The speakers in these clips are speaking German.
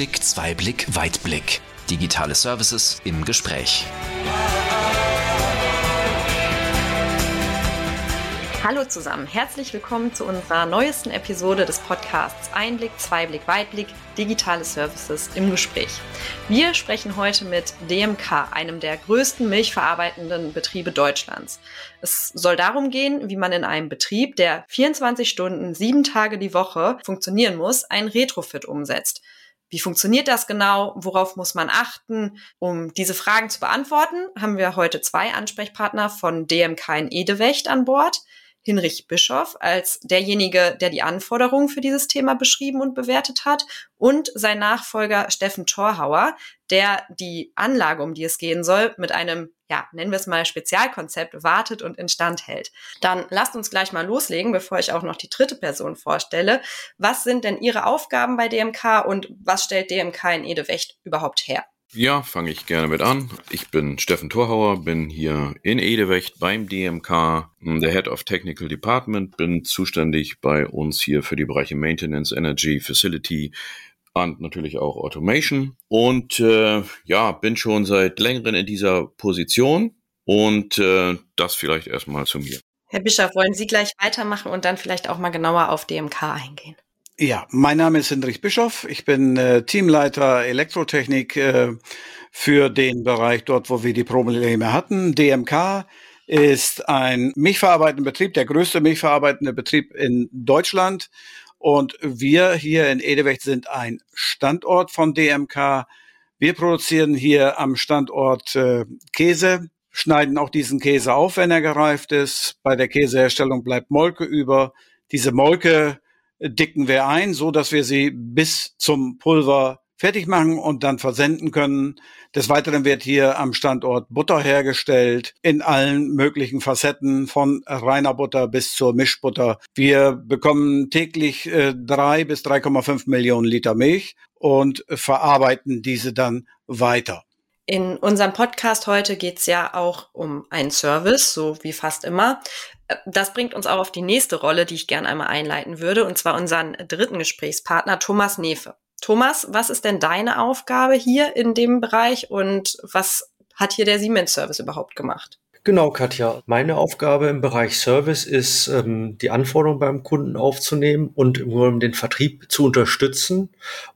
Einblick, Zweiblick, Weitblick. Digitale Services im Gespräch. Hallo zusammen, herzlich willkommen zu unserer neuesten Episode des Podcasts Einblick, Zweiblick, Weitblick, digitale Services im Gespräch. Wir sprechen heute mit DMK, einem der größten milchverarbeitenden Betriebe Deutschlands. Es soll darum gehen, wie man in einem Betrieb, der 24 Stunden, sieben Tage die Woche funktionieren muss, ein Retrofit umsetzt. Wie funktioniert das genau? Worauf muss man achten? Um diese Fragen zu beantworten, haben wir heute zwei Ansprechpartner von DMK in Edewecht an Bord. Hinrich Bischoff als derjenige, der die Anforderungen für dieses Thema beschrieben und bewertet hat und sein Nachfolger Steffen Thorhauer, der die Anlage, um die es gehen soll, mit einem, ja, nennen wir es mal Spezialkonzept wartet und instand hält. Dann lasst uns gleich mal loslegen, bevor ich auch noch die dritte Person vorstelle. Was sind denn Ihre Aufgaben bei DMK und was stellt DMK in Edewecht überhaupt her? Ja, fange ich gerne mit an. Ich bin Steffen Thorhauer, bin hier in Edewecht beim DMK, der Head of Technical Department, bin zuständig bei uns hier für die Bereiche Maintenance, Energy, Facility und natürlich auch Automation. Und äh, ja, bin schon seit längerem in dieser Position und äh, das vielleicht erstmal zu mir. Herr Bischof, wollen Sie gleich weitermachen und dann vielleicht auch mal genauer auf DMK eingehen? Ja, mein Name ist Hendrich Bischoff. Ich bin äh, Teamleiter Elektrotechnik äh, für den Bereich dort, wo wir die Probleme hatten. DMK ist ein milchverarbeitender Betrieb, der größte milchverarbeitende Betrieb in Deutschland. Und wir hier in Edewecht sind ein Standort von DMK. Wir produzieren hier am Standort äh, Käse, schneiden auch diesen Käse auf, wenn er gereift ist. Bei der Käseherstellung bleibt Molke über. Diese Molke dicken wir ein, so dass wir sie bis zum Pulver fertig machen und dann versenden können. Des Weiteren wird hier am Standort Butter hergestellt in allen möglichen Facetten von reiner Butter bis zur Mischbutter. Wir bekommen täglich äh, drei bis 3,5 Millionen Liter Milch und verarbeiten diese dann weiter. In unserem Podcast heute geht es ja auch um einen Service, so wie fast immer. Das bringt uns auch auf die nächste Rolle, die ich gerne einmal einleiten würde, und zwar unseren dritten Gesprächspartner Thomas Nefe. Thomas, was ist denn deine Aufgabe hier in dem Bereich und was hat hier der Siemens Service überhaupt gemacht? Genau, Katja. Meine Aufgabe im Bereich Service ist, ähm, die Anforderungen beim Kunden aufzunehmen und im Grunde den Vertrieb zu unterstützen,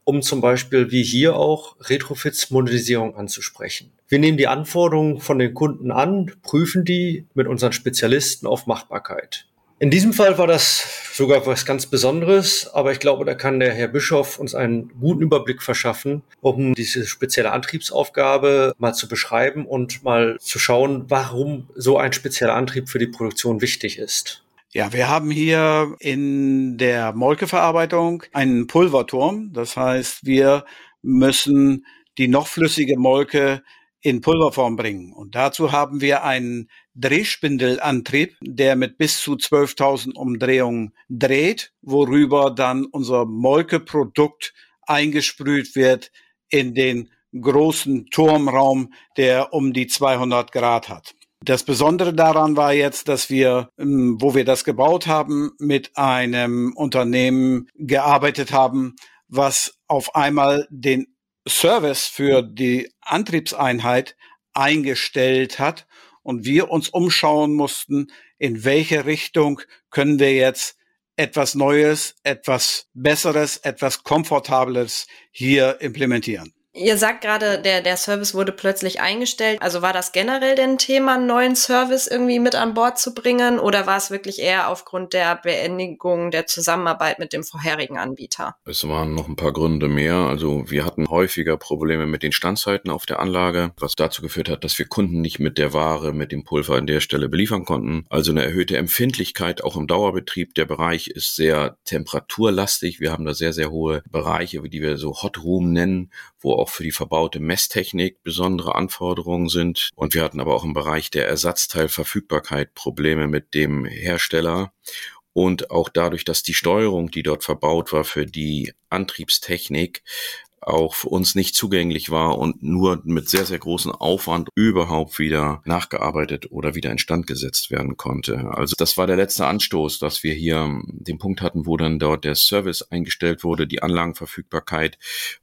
um zum Beispiel wie hier auch Retrofits Modernisierung anzusprechen. Wir nehmen die Anforderungen von den Kunden an, prüfen die mit unseren Spezialisten auf Machbarkeit. In diesem Fall war das sogar was ganz Besonderes, aber ich glaube, da kann der Herr Bischof uns einen guten Überblick verschaffen, um diese spezielle Antriebsaufgabe mal zu beschreiben und mal zu schauen, warum so ein spezieller Antrieb für die Produktion wichtig ist. Ja, wir haben hier in der Molkeverarbeitung einen Pulverturm. Das heißt, wir müssen die noch flüssige Molke in Pulverform bringen. Und dazu haben wir einen Drehspindelantrieb, der mit bis zu 12.000 Umdrehungen dreht, worüber dann unser Molkeprodukt eingesprüht wird in den großen Turmraum, der um die 200 Grad hat. Das Besondere daran war jetzt, dass wir, ähm, wo wir das gebaut haben, mit einem Unternehmen gearbeitet haben, was auf einmal den Service für die Antriebseinheit eingestellt hat und wir uns umschauen mussten, in welche Richtung können wir jetzt etwas Neues, etwas Besseres, etwas Komfortableres hier implementieren. Ihr sagt gerade, der, der Service wurde plötzlich eingestellt. Also war das generell denn Thema, einen neuen Service irgendwie mit an Bord zu bringen? Oder war es wirklich eher aufgrund der Beendigung der Zusammenarbeit mit dem vorherigen Anbieter? Es waren noch ein paar Gründe mehr. Also wir hatten häufiger Probleme mit den Standzeiten auf der Anlage, was dazu geführt hat, dass wir Kunden nicht mit der Ware, mit dem Pulver an der Stelle beliefern konnten. Also eine erhöhte Empfindlichkeit auch im Dauerbetrieb. Der Bereich ist sehr temperaturlastig. Wir haben da sehr, sehr hohe Bereiche, die wir so Hot Room nennen, wo auch für die verbaute Messtechnik besondere Anforderungen sind. Und wir hatten aber auch im Bereich der Ersatzteilverfügbarkeit Probleme mit dem Hersteller. Und auch dadurch, dass die Steuerung, die dort verbaut war für die Antriebstechnik, auch für uns nicht zugänglich war und nur mit sehr, sehr großem Aufwand überhaupt wieder nachgearbeitet oder wieder instand gesetzt werden konnte. Also das war der letzte Anstoß, dass wir hier den Punkt hatten, wo dann dort der Service eingestellt wurde, die Anlagenverfügbarkeit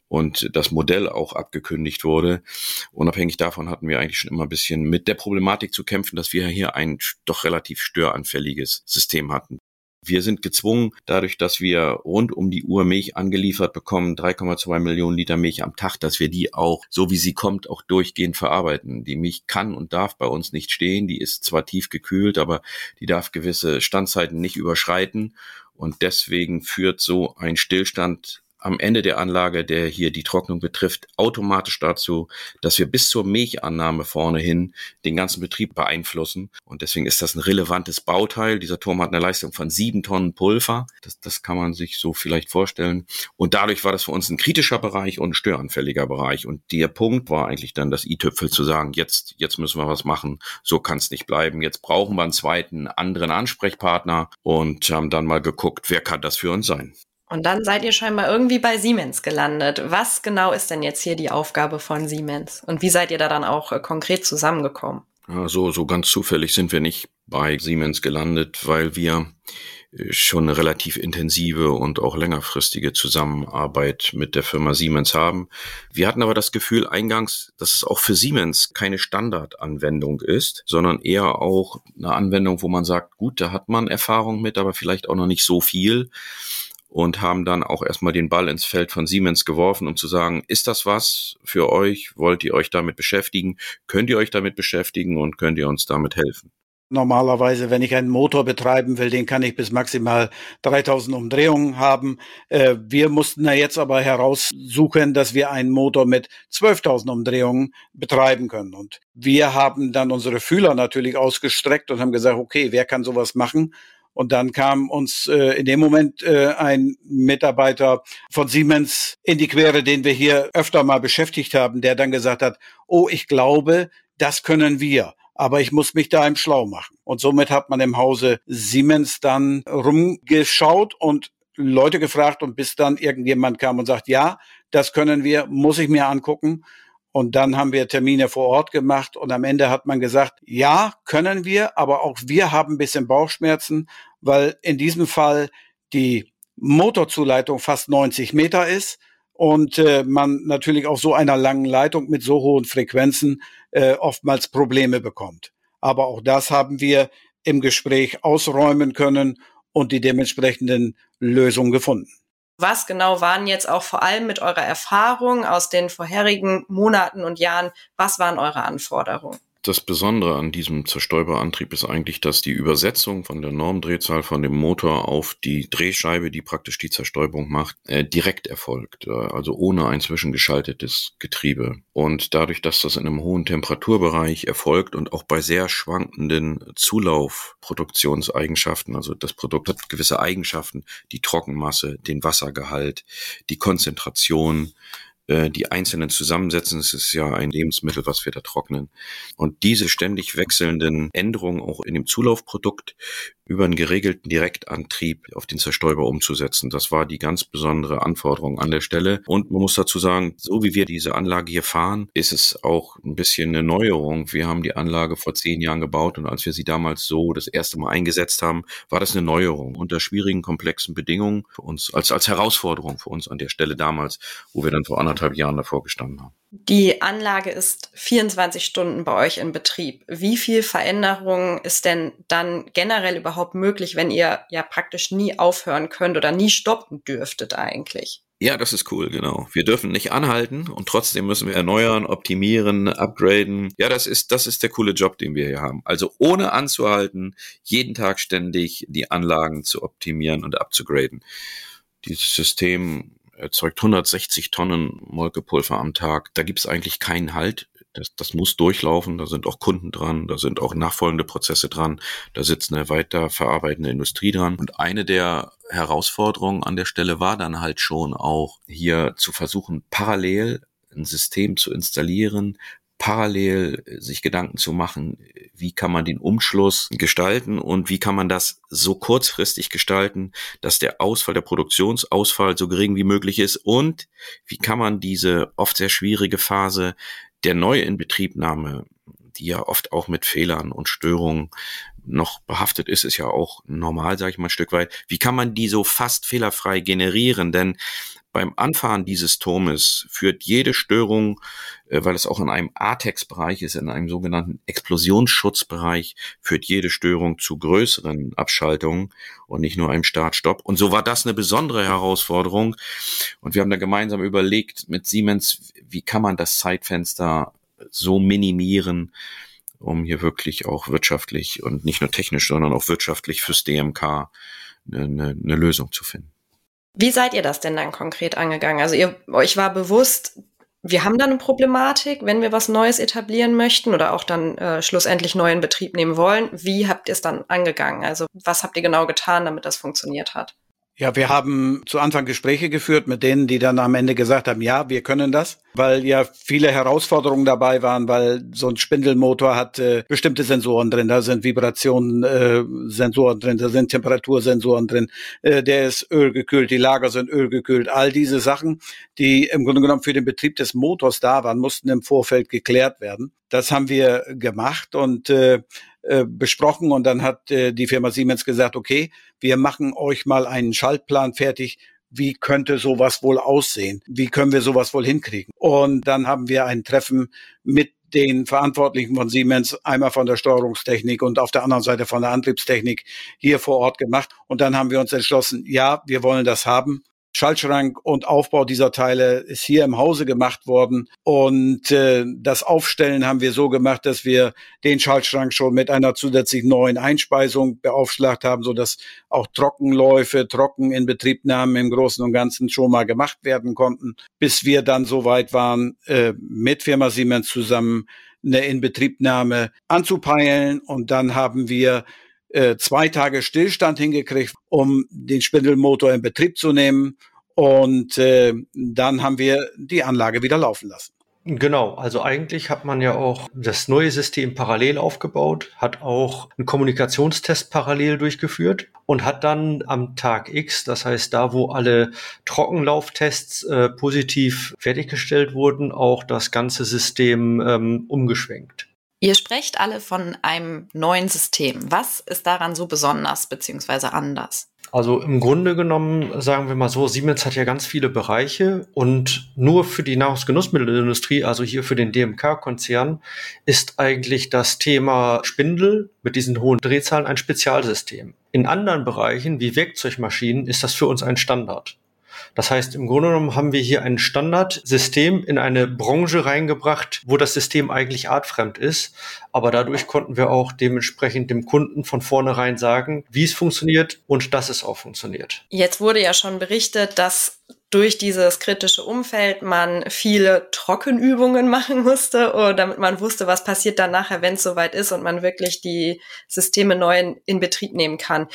und das Modell auch abgekündigt wurde. Unabhängig davon hatten wir eigentlich schon immer ein bisschen mit der Problematik zu kämpfen, dass wir hier ein doch relativ störanfälliges System hatten. Wir sind gezwungen, dadurch, dass wir rund um die Uhr Milch angeliefert bekommen, 3,2 Millionen Liter Milch am Tag, dass wir die auch, so wie sie kommt, auch durchgehend verarbeiten. Die Milch kann und darf bei uns nicht stehen. Die ist zwar tief gekühlt, aber die darf gewisse Standzeiten nicht überschreiten. Und deswegen führt so ein Stillstand am Ende der Anlage, der hier die Trocknung betrifft, automatisch dazu, dass wir bis zur Milchannahme vorne hin den ganzen Betrieb beeinflussen. Und deswegen ist das ein relevantes Bauteil. Dieser Turm hat eine Leistung von sieben Tonnen Pulver. Das, das kann man sich so vielleicht vorstellen. Und dadurch war das für uns ein kritischer Bereich und ein störanfälliger Bereich. Und der Punkt war eigentlich dann das i-Tüpfel zu sagen, jetzt, jetzt müssen wir was machen. So kann es nicht bleiben. Jetzt brauchen wir einen zweiten, anderen Ansprechpartner und haben dann mal geguckt, wer kann das für uns sein. Und dann seid ihr scheinbar irgendwie bei Siemens gelandet. Was genau ist denn jetzt hier die Aufgabe von Siemens? Und wie seid ihr da dann auch äh, konkret zusammengekommen? Ja, so, so ganz zufällig sind wir nicht bei Siemens gelandet, weil wir äh, schon eine relativ intensive und auch längerfristige Zusammenarbeit mit der Firma Siemens haben. Wir hatten aber das Gefühl eingangs, dass es auch für Siemens keine Standardanwendung ist, sondern eher auch eine Anwendung, wo man sagt, gut, da hat man Erfahrung mit, aber vielleicht auch noch nicht so viel und haben dann auch erstmal den Ball ins Feld von Siemens geworfen, um zu sagen, ist das was für euch? Wollt ihr euch damit beschäftigen? Könnt ihr euch damit beschäftigen und könnt ihr uns damit helfen? Normalerweise, wenn ich einen Motor betreiben will, den kann ich bis maximal 3000 Umdrehungen haben. Äh, wir mussten da jetzt aber heraussuchen, dass wir einen Motor mit 12.000 Umdrehungen betreiben können. Und wir haben dann unsere Fühler natürlich ausgestreckt und haben gesagt, okay, wer kann sowas machen? Und dann kam uns äh, in dem Moment äh, ein Mitarbeiter von Siemens in die Quere, den wir hier öfter mal beschäftigt haben, der dann gesagt hat, oh, ich glaube, das können wir. Aber ich muss mich da im Schlau machen. Und somit hat man im Hause Siemens dann rumgeschaut und Leute gefragt und bis dann irgendjemand kam und sagt, ja, das können wir, muss ich mir angucken. Und dann haben wir Termine vor Ort gemacht und am Ende hat man gesagt, ja, können wir, aber auch wir haben ein bisschen Bauchschmerzen, weil in diesem Fall die Motorzuleitung fast 90 Meter ist und äh, man natürlich auf so einer langen Leitung mit so hohen Frequenzen äh, oftmals Probleme bekommt. Aber auch das haben wir im Gespräch ausräumen können und die dementsprechenden Lösungen gefunden. Was genau waren jetzt auch vor allem mit eurer Erfahrung aus den vorherigen Monaten und Jahren, was waren eure Anforderungen? Das Besondere an diesem Zerstäuberantrieb ist eigentlich, dass die Übersetzung von der Normdrehzahl von dem Motor auf die Drehscheibe, die praktisch die Zerstäubung macht, äh, direkt erfolgt, äh, also ohne ein zwischengeschaltetes Getriebe. Und dadurch, dass das in einem hohen Temperaturbereich erfolgt und auch bei sehr schwankenden Zulaufproduktionseigenschaften, also das Produkt hat gewisse Eigenschaften, die Trockenmasse, den Wassergehalt, die Konzentration, äh, die einzelnen zusammensetzen. Es ist ja ein Lebensmittel, was wir da trocknen. Und diese ständig wechselnden Änderungen auch in dem Zulaufprodukt über einen geregelten Direktantrieb auf den Zerstäuber umzusetzen. Das war die ganz besondere Anforderung an der Stelle. Und man muss dazu sagen, so wie wir diese Anlage hier fahren, ist es auch ein bisschen eine Neuerung. Wir haben die Anlage vor zehn Jahren gebaut und als wir sie damals so das erste Mal eingesetzt haben, war das eine Neuerung unter schwierigen, komplexen Bedingungen für uns, als, als Herausforderung für uns an der Stelle damals, wo wir dann vor anderthalb Jahren davor gestanden haben. Die Anlage ist 24 Stunden bei euch in Betrieb. Wie viel Veränderung ist denn dann generell überhaupt möglich, wenn ihr ja praktisch nie aufhören könnt oder nie stoppen dürftet eigentlich? Ja, das ist cool, genau. Wir dürfen nicht anhalten und trotzdem müssen wir erneuern, optimieren, upgraden. Ja, das ist, das ist der coole Job, den wir hier haben. Also ohne anzuhalten, jeden Tag ständig die Anlagen zu optimieren und abzugraden. Dieses System erzeugt 160 Tonnen Molkepulver am Tag. Da gibt es eigentlich keinen Halt. Das, das muss durchlaufen, da sind auch Kunden dran, da sind auch nachfolgende Prozesse dran, da sitzt eine weiter verarbeitende Industrie dran. Und eine der Herausforderungen an der Stelle war dann halt schon auch hier zu versuchen, parallel ein System zu installieren, parallel sich Gedanken zu machen, wie kann man den Umschluss gestalten und wie kann man das so kurzfristig gestalten, dass der Ausfall, der Produktionsausfall so gering wie möglich ist und wie kann man diese oft sehr schwierige Phase der Neuinbetriebnahme, die ja oft auch mit Fehlern und Störungen noch behaftet ist, ist ja auch normal, sage ich mal ein Stück weit. Wie kann man die so fast fehlerfrei generieren? Denn Beim Anfahren dieses Turmes führt jede Störung, äh, weil es auch in einem ATEX-Bereich ist, in einem sogenannten Explosionsschutzbereich, führt jede Störung zu größeren Abschaltungen und nicht nur einem Start-Stopp. Und so war das eine besondere Herausforderung. Und wir haben da gemeinsam überlegt mit Siemens, wie kann man das Zeitfenster so minimieren, um hier wirklich auch wirtschaftlich und nicht nur technisch, sondern auch wirtschaftlich fürs DMK eine, eine, eine Lösung zu finden. Wie seid ihr das denn dann konkret angegangen? Also ihr, euch war bewusst, wir haben da eine Problematik, wenn wir was Neues etablieren möchten oder auch dann äh, schlussendlich neu in Betrieb nehmen wollen. Wie habt ihr es dann angegangen? Also was habt ihr genau getan, damit das funktioniert hat? Ja, wir haben zu Anfang Gespräche geführt mit denen, die dann am Ende gesagt haben, ja, wir können das, weil ja viele Herausforderungen dabei waren, weil so ein Spindelmotor hat äh, bestimmte Sensoren drin, da sind Vibrationen äh, Sensoren drin, da sind Temperatursensoren drin, äh, der ist ölgekühlt, die Lager sind ölgekühlt, all diese Sachen, die im Grunde genommen für den Betrieb des Motors da waren, mussten im Vorfeld geklärt werden. Das haben wir gemacht und äh, äh, besprochen. Und dann hat äh, die Firma Siemens gesagt, okay, wir machen euch mal einen Schaltplan fertig, wie könnte sowas wohl aussehen? Wie können wir sowas wohl hinkriegen? Und dann haben wir ein Treffen mit den Verantwortlichen von Siemens, einmal von der Steuerungstechnik und auf der anderen Seite von der Antriebstechnik hier vor Ort gemacht. Und dann haben wir uns entschlossen, ja, wir wollen das haben. Schaltschrank und Aufbau dieser Teile ist hier im Hause gemacht worden. Und äh, das Aufstellen haben wir so gemacht, dass wir den Schaltschrank schon mit einer zusätzlichen neuen Einspeisung beaufschlagt haben, so dass auch Trockenläufe, Trockeninbetriebnahmen im Großen und Ganzen schon mal gemacht werden konnten, bis wir dann so weit waren, äh, mit Firma Siemens zusammen eine Inbetriebnahme anzupeilen. Und dann haben wir äh, zwei Tage Stillstand hingekriegt, um den Spindelmotor in Betrieb zu nehmen. Und äh, dann haben wir die Anlage wieder laufen lassen. Genau, also eigentlich hat man ja auch das neue System parallel aufgebaut, hat auch einen Kommunikationstest parallel durchgeführt und hat dann am Tag X, das heißt da, wo alle Trockenlauftests äh, positiv fertiggestellt wurden, auch das ganze System ähm, umgeschwenkt. Ihr sprecht alle von einem neuen System. Was ist daran so besonders bzw. anders? Also im Grunde genommen, sagen wir mal so, Siemens hat ja ganz viele Bereiche und nur für die Nahrungsgenussmittelindustrie, also hier für den DMK-Konzern, ist eigentlich das Thema Spindel mit diesen hohen Drehzahlen ein Spezialsystem. In anderen Bereichen wie Werkzeugmaschinen ist das für uns ein Standard. Das heißt, im Grunde genommen haben wir hier ein Standardsystem in eine Branche reingebracht, wo das System eigentlich artfremd ist. Aber dadurch konnten wir auch dementsprechend dem Kunden von vornherein sagen, wie es funktioniert und dass es auch funktioniert. Jetzt wurde ja schon berichtet, dass durch dieses kritische Umfeld man viele Trockenübungen machen musste, oder damit man wusste, was passiert dann nachher, wenn es soweit ist und man wirklich die Systeme neu in, in Betrieb nehmen kann.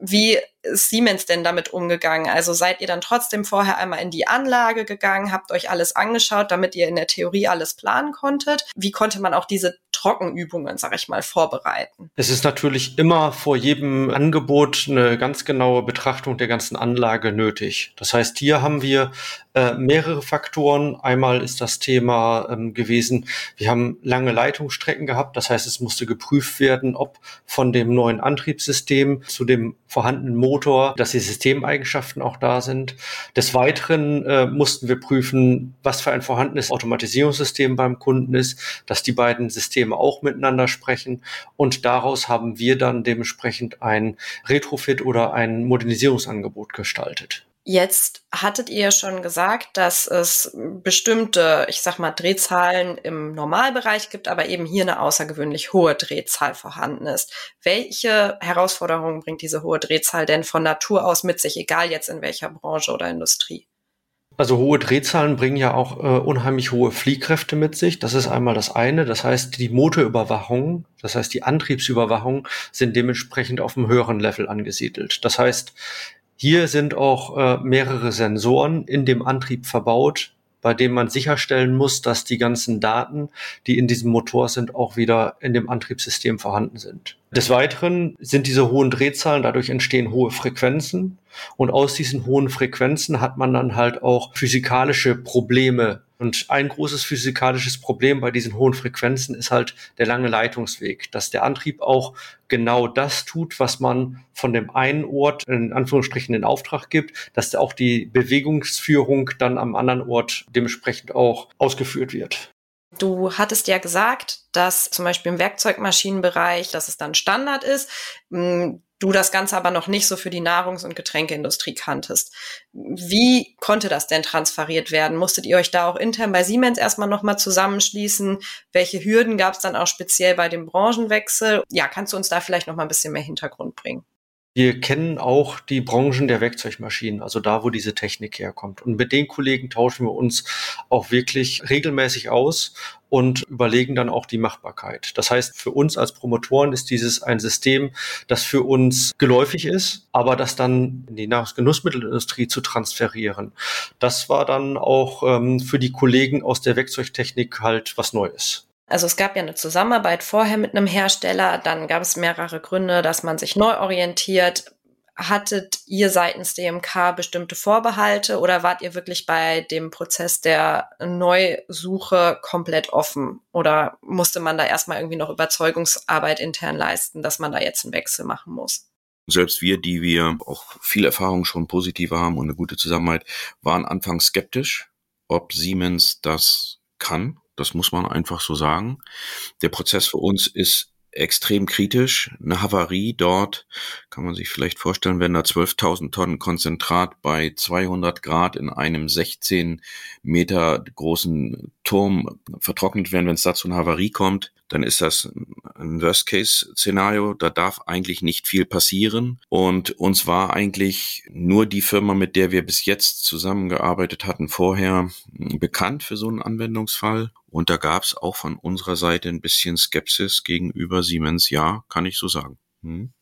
Wie ist Siemens denn damit umgegangen? Also seid ihr dann trotzdem vorher einmal in die Anlage gegangen, habt euch alles angeschaut, damit ihr in der Theorie alles planen konntet? Wie konnte man auch diese Trockenübungen, sag ich mal, vorbereiten? Es ist natürlich immer vor jedem Angebot eine ganz genaue Betrachtung der ganzen Anlage nötig. Das heißt, hier haben wir äh, mehrere Faktoren. Einmal ist das Thema ähm, gewesen, wir haben lange Leitungsstrecken gehabt. Das heißt, es musste geprüft werden, ob von dem neuen Antriebssystem zu dem vorhandenen Motor, dass die Systemeigenschaften auch da sind. Des Weiteren äh, mussten wir prüfen, was für ein vorhandenes Automatisierungssystem beim Kunden ist, dass die beiden Systeme auch miteinander sprechen. Und daraus haben wir dann dementsprechend ein Retrofit oder ein Modernisierungsangebot gestaltet. Jetzt hattet ihr schon gesagt, dass es bestimmte, ich sag mal, Drehzahlen im Normalbereich gibt, aber eben hier eine außergewöhnlich hohe Drehzahl vorhanden ist. Welche Herausforderungen bringt diese hohe Drehzahl denn von Natur aus mit sich, egal jetzt in welcher Branche oder Industrie? Also hohe Drehzahlen bringen ja auch äh, unheimlich hohe Fliehkräfte mit sich. Das ist einmal das eine. Das heißt, die Motorüberwachung, das heißt die Antriebsüberwachung sind dementsprechend auf einem höheren Level angesiedelt. Das heißt, hier sind auch äh, mehrere Sensoren in dem Antrieb verbaut, bei dem man sicherstellen muss, dass die ganzen Daten, die in diesem Motor sind, auch wieder in dem Antriebssystem vorhanden sind. Des Weiteren sind diese hohen Drehzahlen, dadurch entstehen hohe Frequenzen und aus diesen hohen Frequenzen hat man dann halt auch physikalische Probleme Und ein großes physikalisches Problem bei diesen hohen Frequenzen ist halt der lange Leitungsweg, dass der Antrieb auch genau das tut, was man von dem einen Ort in Anführungsstrichen in Auftrag gibt, dass auch die Bewegungsführung dann am anderen Ort dementsprechend auch ausgeführt wird. Du hattest ja gesagt, dass zum Beispiel im Werkzeugmaschinenbereich, dass es dann Standard ist, hm, du das Ganze aber noch nicht so für die Nahrungs- und Getränkeindustrie kanntest. Wie konnte das denn transferiert werden? Musstet ihr euch da auch intern bei Siemens erstmal nochmal zusammenschließen? Welche Hürden gab es dann auch speziell bei dem Branchenwechsel? Ja, kannst du uns da vielleicht nochmal ein bisschen mehr Hintergrund bringen? Wir kennen auch die Branchen der Werkzeugmaschinen, also da, wo diese Technik herkommt. Und mit den Kollegen tauschen wir uns auch wirklich regelmäßig aus und überlegen dann auch die Machbarkeit. Das heißt, für uns als Promotoren ist dieses ein System, das für uns geläufig ist, aber das dann in die Nahrungsgenussmittelindustrie zu transferieren. Das war dann auch ähm, für die Kollegen aus der Werkzeugtechnik halt was Neues. Also es gab ja eine Zusammenarbeit vorher mit einem Hersteller, dann gab es mehrere Gründe, dass man sich neu orientiert. Hattet ihr seitens DMK bestimmte Vorbehalte oder wart ihr wirklich bei dem Prozess der Neusuche komplett offen? Oder musste man da erstmal irgendwie noch Überzeugungsarbeit intern leisten, dass man da jetzt einen Wechsel machen muss? Selbst wir, die wir auch viel Erfahrung schon positive haben und eine gute Zusammenarbeit, waren anfangs skeptisch, ob Siemens das kann das muss man einfach so sagen. Der Prozess für uns ist extrem kritisch. Eine Havarie dort, kann man sich vielleicht vorstellen, wenn da 12.000 Tonnen Konzentrat bei 200 Grad in einem 16 Meter großen Turm vertrocknet werden, wenn es da zu einer Havarie kommt, dann ist das ein Worst-Case-Szenario. Da darf eigentlich nicht viel passieren. Und uns war eigentlich nur die Firma, mit der wir bis jetzt zusammengearbeitet hatten, vorher bekannt für so einen Anwendungsfall. Und da gab es auch von unserer Seite ein bisschen Skepsis gegenüber Siemens. Ja, kann ich so sagen. Hm.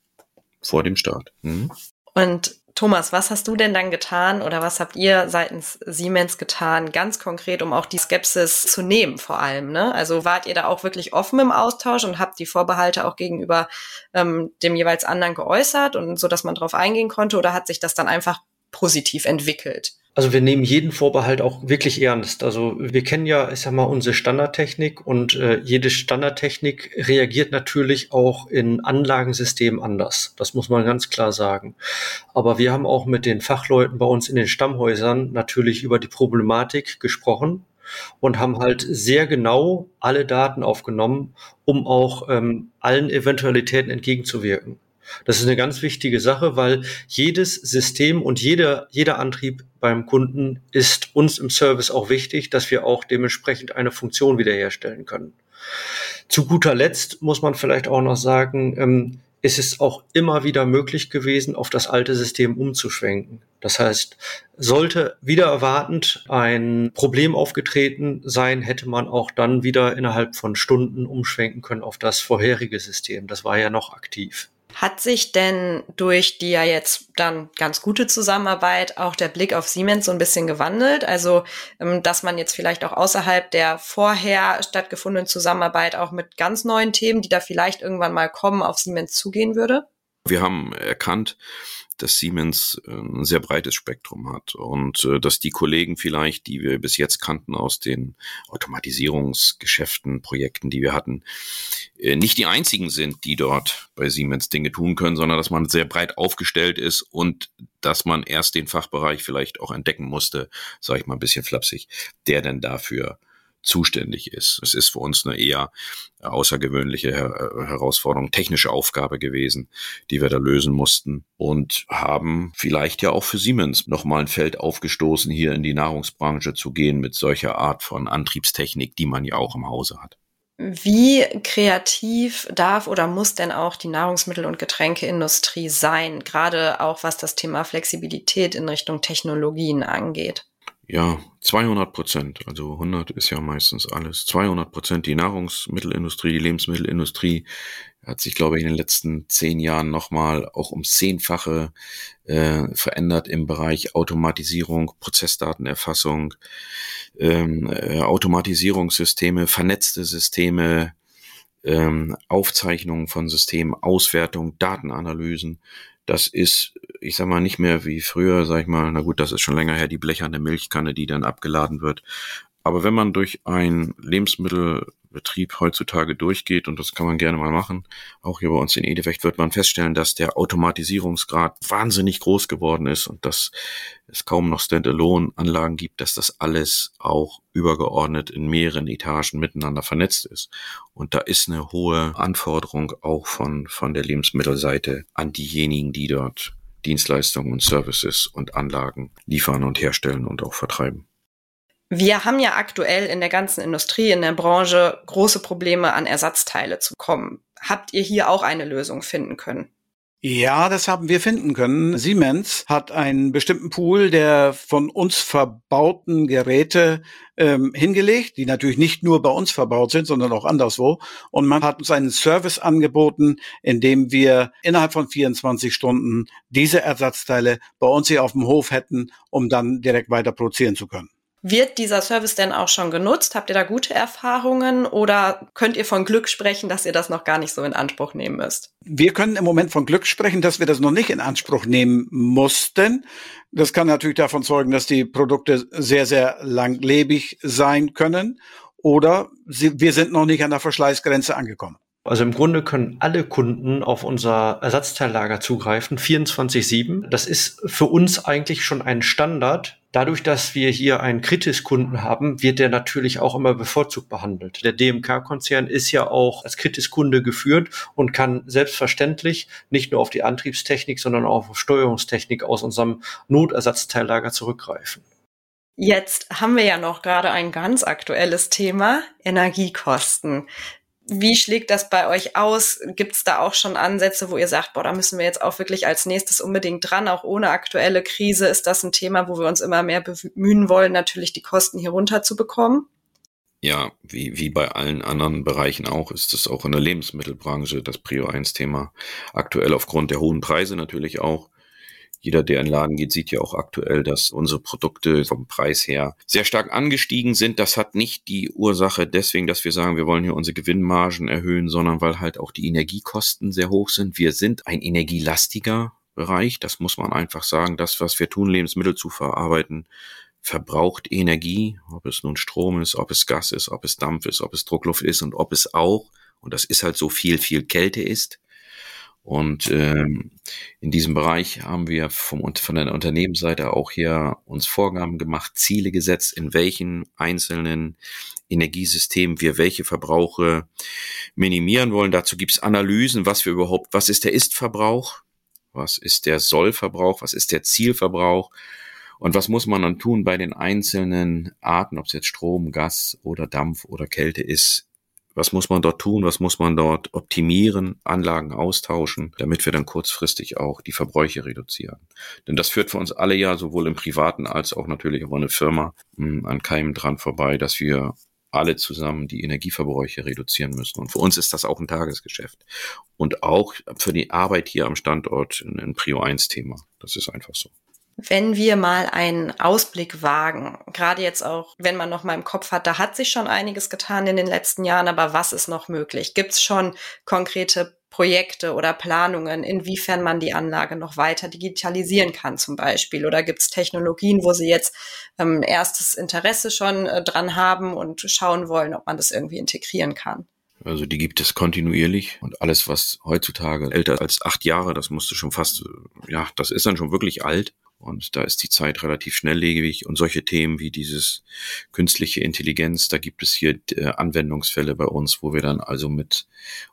Vor dem Start. Hm. Und Thomas, was hast du denn dann getan oder was habt ihr seitens Siemens getan, ganz konkret, um auch die Skepsis zu nehmen vor allem? Ne? Also wart ihr da auch wirklich offen im Austausch und habt die Vorbehalte auch gegenüber ähm, dem jeweils anderen geäußert und so, dass man darauf eingehen konnte oder hat sich das dann einfach positiv entwickelt? Also wir nehmen jeden Vorbehalt auch wirklich ernst. Also wir kennen ja, ich sag mal, unsere Standardtechnik und äh, jede Standardtechnik reagiert natürlich auch in Anlagensystemen anders. Das muss man ganz klar sagen. Aber wir haben auch mit den Fachleuten bei uns in den Stammhäusern natürlich über die Problematik gesprochen und haben halt sehr genau alle Daten aufgenommen, um auch ähm, allen Eventualitäten entgegenzuwirken. Das ist eine ganz wichtige Sache, weil jedes System und jeder, jeder Antrieb beim Kunden ist uns im Service auch wichtig, dass wir auch dementsprechend eine Funktion wiederherstellen können. Zu guter Letzt muss man vielleicht auch noch sagen, ähm, ist es auch immer wieder möglich gewesen, auf das alte System umzuschwenken. Das heißt, sollte wieder erwartend ein Problem aufgetreten sein, hätte man auch dann wieder innerhalb von Stunden umschwenken können auf das vorherige System. Das war ja noch aktiv. Hat sich denn durch die ja jetzt dann ganz gute Zusammenarbeit auch der Blick auf Siemens so ein bisschen gewandelt? Also, ähm, dass man jetzt vielleicht auch außerhalb der vorher stattgefundenen Zusammenarbeit auch mit ganz neuen Themen, die da vielleicht irgendwann mal kommen, auf Siemens zugehen würde? Wir haben erkannt, dass Siemens äh, ein sehr breites Spektrum hat und äh, dass die Kollegen vielleicht, die wir bis jetzt kannten aus den Automatisierungsgeschäften, Projekten, die wir hatten, äh, nicht die einzigen sind, die dort bei Siemens Dinge tun können, sondern dass man sehr breit aufgestellt ist und dass man erst den Fachbereich vielleicht auch entdecken musste, sage ich mal ein bisschen flapsig, der denn dafür zuständig ist. Es ist für uns eine eher außergewöhnliche Herausforderung, technische Aufgabe gewesen, die wir da lösen mussten und haben vielleicht ja auch für Siemens nochmal ein Feld aufgestoßen, hier in die Nahrungsbranche zu gehen mit solcher Art von Antriebstechnik, die man ja auch im Hause hat. Wie kreativ darf oder muss denn auch die Nahrungsmittel- und Getränkeindustrie sein, gerade auch was das Thema Flexibilität in Richtung Technologien angeht? Ja, 200 Prozent. Also 100 ist ja meistens alles. 200 Prozent. Die Nahrungsmittelindustrie, die Lebensmittelindustrie hat sich, glaube ich, in den letzten zehn Jahren nochmal auch um zehnfache äh, verändert im Bereich Automatisierung, Prozessdatenerfassung, ähm, äh, Automatisierungssysteme, vernetzte Systeme, ähm, Aufzeichnungen von Systemen, Auswertung, Datenanalysen. Das ist, ich sag mal, nicht mehr wie früher, sag ich mal, na gut, das ist schon länger her, die blecherne Milchkanne, die dann abgeladen wird. Aber wenn man durch ein Lebensmittelbetrieb heutzutage durchgeht, und das kann man gerne mal machen, auch hier bei uns in Edefecht wird man feststellen, dass der Automatisierungsgrad wahnsinnig groß geworden ist und dass es kaum noch Standalone-Anlagen gibt, dass das alles auch übergeordnet in mehreren Etagen miteinander vernetzt ist. Und da ist eine hohe Anforderung auch von, von der Lebensmittelseite an diejenigen, die dort Dienstleistungen und Services und Anlagen liefern und herstellen und auch vertreiben. Wir haben ja aktuell in der ganzen Industrie, in der Branche große Probleme an Ersatzteile zu kommen. Habt ihr hier auch eine Lösung finden können? Ja, das haben wir finden können. Siemens hat einen bestimmten Pool der von uns verbauten Geräte ähm, hingelegt, die natürlich nicht nur bei uns verbaut sind, sondern auch anderswo. Und man hat uns einen Service angeboten, in dem wir innerhalb von 24 Stunden diese Ersatzteile bei uns hier auf dem Hof hätten, um dann direkt weiter produzieren zu können. Wird dieser Service denn auch schon genutzt? Habt ihr da gute Erfahrungen oder könnt ihr von Glück sprechen, dass ihr das noch gar nicht so in Anspruch nehmen müsst? Wir können im Moment von Glück sprechen, dass wir das noch nicht in Anspruch nehmen mussten. Das kann natürlich davon zeugen, dass die Produkte sehr, sehr langlebig sein können oder sie, wir sind noch nicht an der Verschleißgrenze angekommen. Also im Grunde können alle Kunden auf unser Ersatzteillager zugreifen, 24-7. Das ist für uns eigentlich schon ein Standard. Dadurch, dass wir hier einen Kritis-Kunden haben, wird der natürlich auch immer bevorzugt behandelt. Der DMK-Konzern ist ja auch als Kritis-Kunde geführt und kann selbstverständlich nicht nur auf die Antriebstechnik, sondern auch auf Steuerungstechnik aus unserem Notersatzteillager zurückgreifen. Jetzt haben wir ja noch gerade ein ganz aktuelles Thema, Energiekosten. Wie schlägt das bei euch aus? Gibt es da auch schon Ansätze, wo ihr sagt, boah, da müssen wir jetzt auch wirklich als nächstes unbedingt dran, auch ohne aktuelle Krise ist das ein Thema, wo wir uns immer mehr bemühen wollen, natürlich die Kosten hier runterzubekommen? Ja, wie, wie bei allen anderen Bereichen auch, ist es auch in der Lebensmittelbranche das Prio 1 Thema. Aktuell aufgrund der hohen Preise natürlich auch jeder, der in den Laden geht, sieht ja auch aktuell, dass unsere Produkte vom Preis her sehr stark angestiegen sind. Das hat nicht die Ursache deswegen, dass wir sagen, wir wollen hier unsere Gewinnmargen erhöhen, sondern weil halt auch die Energiekosten sehr hoch sind. Wir sind ein energielastiger Bereich. Das muss man einfach sagen. Das, was wir tun, Lebensmittel zu verarbeiten, verbraucht Energie, ob es nun Strom ist, ob es Gas ist, ob es Dampf ist, ob es Druckluft ist und ob es auch, und das ist halt so viel, viel Kälte ist. Und ähm, in diesem Bereich haben wir vom, von der Unternehmensseite auch hier uns Vorgaben gemacht, Ziele gesetzt, in welchen einzelnen Energiesystemen wir welche Verbrauche minimieren wollen. Dazu gibt es Analysen, was wir überhaupt, was ist der Ist-Verbrauch, was ist der Soll-Verbrauch, was ist der Zielverbrauch und was muss man dann tun bei den einzelnen Arten, ob es jetzt Strom, Gas oder Dampf oder Kälte ist, was muss man dort tun? Was muss man dort optimieren, Anlagen austauschen, damit wir dann kurzfristig auch die Verbräuche reduzieren? Denn das führt für uns alle ja sowohl im privaten als auch natürlich auch eine Firma hm, an keinem dran vorbei, dass wir alle zusammen die Energieverbräuche reduzieren müssen. Und für uns ist das auch ein Tagesgeschäft. Und auch für die Arbeit hier am Standort ein Prio 1 Thema. Das ist einfach so. Wenn wir mal einen Ausblick wagen, gerade jetzt auch, wenn man noch mal im Kopf hat, da hat sich schon einiges getan in den letzten Jahren, aber was ist noch möglich? Gibt es schon konkrete Projekte oder Planungen, inwiefern man die Anlage noch weiter digitalisieren kann zum Beispiel? Oder gibt es Technologien, wo Sie jetzt ähm, erstes Interesse schon äh, dran haben und schauen wollen, ob man das irgendwie integrieren kann? Also die gibt es kontinuierlich und alles, was heutzutage älter als acht Jahre, das musste schon fast, ja, das ist dann schon wirklich alt. Und da ist die Zeit relativ schnelllebig und solche Themen wie dieses künstliche Intelligenz, da gibt es hier äh, Anwendungsfälle bei uns, wo wir dann also mit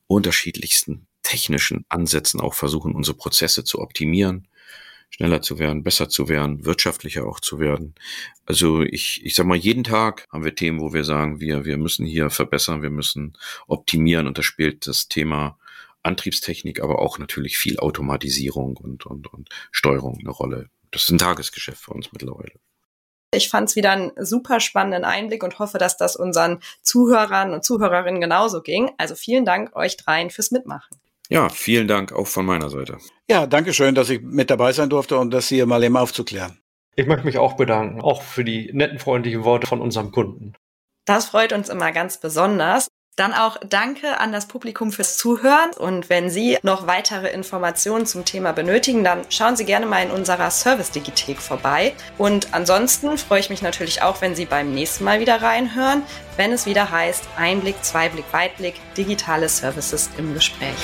unterschiedlichsten technischen Ansätzen auch versuchen, unsere Prozesse zu optimieren, schneller zu werden, besser zu werden, wirtschaftlicher auch zu werden. Also ich, ich sag mal, jeden Tag haben wir Themen, wo wir sagen, wir, wir müssen hier verbessern, wir müssen optimieren und da spielt das Thema Antriebstechnik, aber auch natürlich viel Automatisierung und, und, und Steuerung eine Rolle. Das ist ein Tagesgeschäft für uns mittlerweile. Ich fand es wieder einen super spannenden Einblick und hoffe, dass das unseren Zuhörern und Zuhörerinnen genauso ging. Also vielen Dank euch dreien fürs Mitmachen. Ja, vielen Dank auch von meiner Seite. Ja, danke schön, dass ich mit dabei sein durfte und das hier mal eben aufzuklären. Ich möchte mich auch bedanken, auch für die netten, freundlichen Worte von unserem Kunden. Das freut uns immer ganz besonders. Dann auch danke an das Publikum fürs Zuhören. Und wenn Sie noch weitere Informationen zum Thema benötigen, dann schauen Sie gerne mal in unserer Service-Digithek vorbei. Und ansonsten freue ich mich natürlich auch, wenn Sie beim nächsten Mal wieder reinhören, wenn es wieder heißt Einblick, Zweiblick, Weitblick, digitale Services im Gespräch.